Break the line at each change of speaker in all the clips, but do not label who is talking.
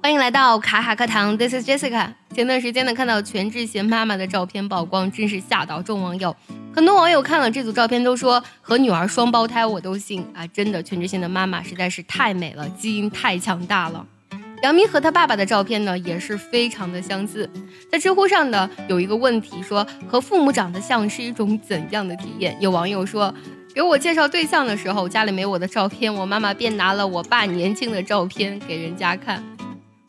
欢迎来到卡卡课堂，This is Jessica。前段时间呢，看到全智贤妈妈的照片曝光，真是吓到众网友。很多网友看了这组照片都说和女儿双胞胎我都信啊！真的，全智贤的妈妈实在是太美了，基因太强大了。杨幂和她爸爸的照片呢，也是非常的相似。在知乎上呢，有一个问题说和父母长得像是一种怎样的体验？有网友说。给我介绍对象的时候，家里没我的照片，我妈妈便拿了我爸年轻的照片给人家看。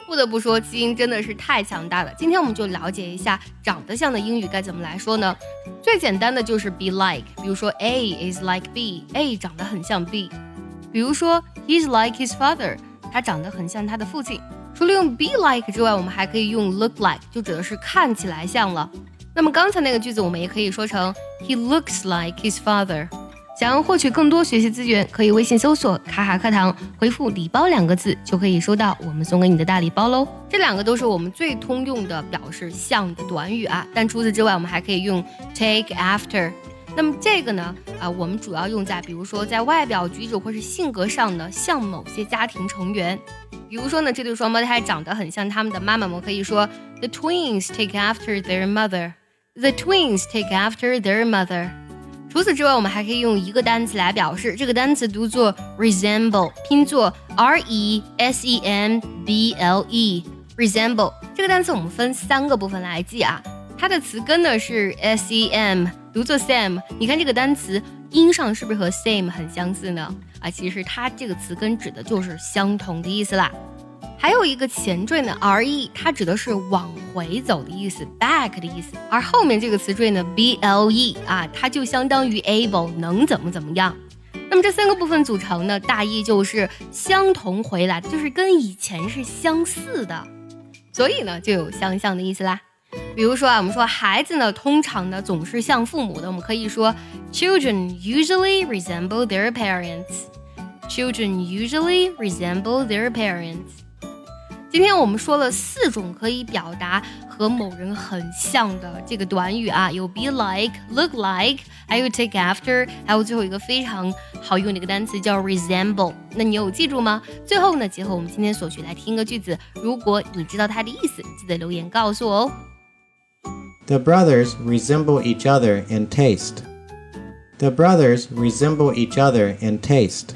不得不说，基因真的是太强大了。今天我们就了解一下长得像的英语该怎么来说呢？最简单的就是 be like，比如说 A is like B，A 长得很像 B。比如说 he's like his father，他长得很像他的父亲。除了用 be like 之外，我们还可以用 look like，就指的是看起来像了。那么刚才那个句子，我们也可以说成 he looks like his father。想要获取更多学习资源，可以微信搜索“卡卡课堂”，回复“礼包”两个字，就可以收到我们送给你的大礼包喽。这两个都是我们最通用的表示像的短语啊。但除此之外，我们还可以用 take after。那么这个呢，啊，我们主要用在比如说在外表、举止或是性格上呢，像某些家庭成员。比如说呢，这对双胞胎长得很像他们的妈妈，我们可以说 The twins take after their mother. The twins take after their mother. 除此之外，我们还可以用一个单词来表示，这个单词读作 resemble，拼作 r e s e m b l e，resemble 这个单词我们分三个部分来记啊。它的词根呢是 s e m，读作 same。你看这个单词音上是不是和 same 很相似呢？啊，其实它这个词根指的就是相同的意思啦。还有一个前缀呢，re，它指的是往回走的意思，back 的意思。而后面这个词缀呢，ble 啊，它就相当于 able，能怎么怎么样。那么这三个部分组成呢，大意就是相同回来，就是跟以前是相似的，所以呢就有相像的意思啦。比如说啊，我们说孩子呢，通常呢总是像父母的，我们可以说 children usually resemble their parents。Children usually resemble their parents。今天我们说了四种可以表达和某人很像的这个短语啊，有 be like、look like，还有 take after，还有最后一个非常好用的一个单词叫 resemble。那你有记住吗？最后呢，结合我们今天所学来听个句子，如果你知道它的意思，记得留言告诉我哦。
The brothers resemble each other in taste. The brothers resemble each other in taste.